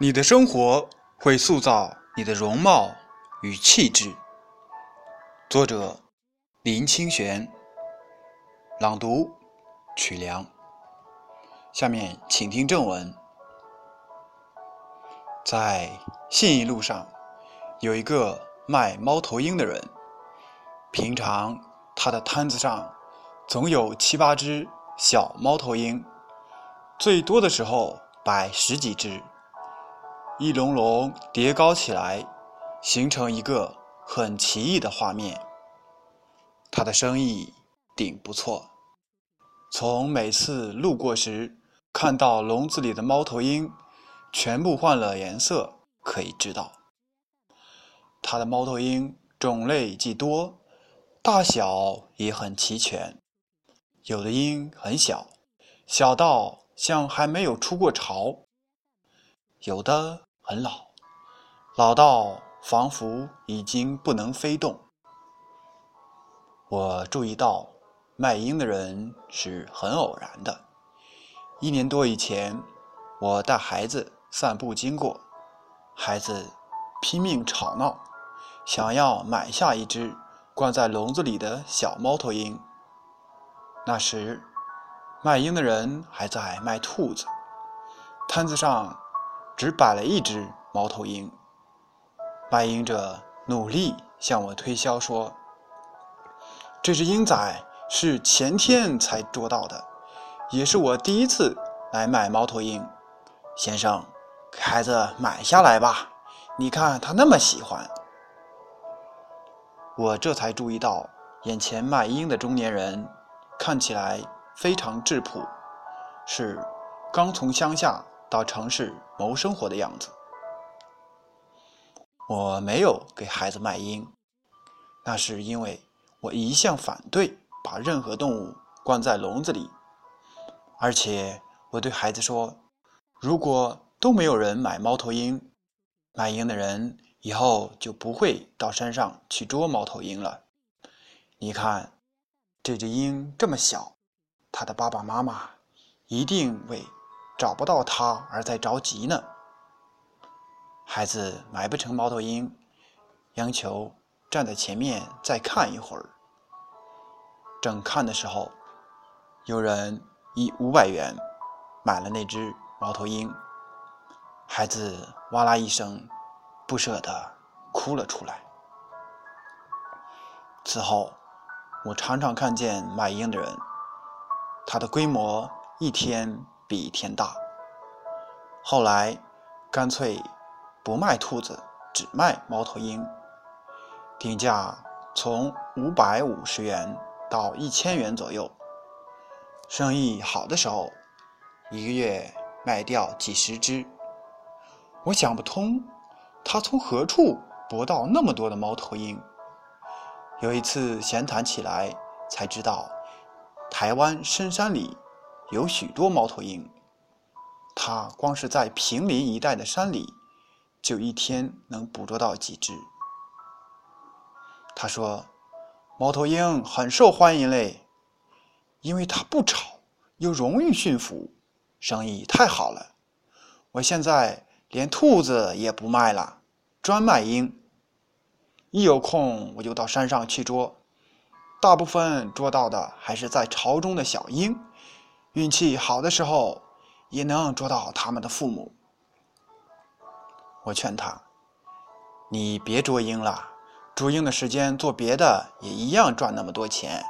你的生活会塑造你的容貌与气质。作者：林清玄。朗读：曲梁。下面请听正文。在信义路上，有一个卖猫头鹰的人。平常他的摊子上总有七八只小猫头鹰，最多的时候摆十几只。一笼笼叠高起来，形成一个很奇异的画面。他的生意顶不错，从每次路过时看到笼子里的猫头鹰全部换了颜色可以知道。他的猫头鹰种类既多，大小也很齐全，有的鹰很小，小到像还没有出过巢；有的。很老，老到仿佛已经不能飞动。我注意到卖鹰的人是很偶然的。一年多以前，我带孩子散步经过，孩子拼命吵闹，想要买下一只关在笼子里的小猫头鹰。那时，卖鹰的人还在卖兔子，摊子上。只摆了一只猫头鹰，卖鹰者努力向我推销说：“这只鹰仔是前天才捉到的，也是我第一次来买猫头鹰。先生，给孩子买下来吧，你看他那么喜欢。”我这才注意到，眼前卖鹰的中年人看起来非常质朴，是刚从乡下。到城市谋生活的样子。我没有给孩子卖鹰，那是因为我一向反对把任何动物关在笼子里，而且我对孩子说：“如果都没有人买猫头鹰，卖鹰的人以后就不会到山上去捉猫头鹰了。你看，这只鹰这么小，它的爸爸妈妈一定为……”找不到他而在着急呢。孩子买不成猫头鹰，央求站在前面再看一会儿。正看的时候，有人以五百元买了那只猫头鹰。孩子哇啦一声，不舍得哭了出来。此后，我常常看见卖鹰的人，他的规模一天。比天大。后来，干脆不卖兔子，只卖猫头鹰。定价从五百五十元到一千元左右。生意好的时候，一个月卖掉几十只。我想不通，他从何处博到那么多的猫头鹰？有一次闲谈起来，才知道，台湾深山里。有许多猫头鹰，他光是在平林一带的山里，就一天能捕捉到几只。他说：“猫头鹰很受欢迎嘞，因为它不吵，又容易驯服，生意太好了。我现在连兔子也不卖了，专卖鹰。一有空我就到山上去捉，大部分捉到的还是在巢中的小鹰。”运气好的时候，也能捉到他们的父母。我劝他：“你别捉鹰了，捉鹰的时间做别的也一样赚那么多钱。”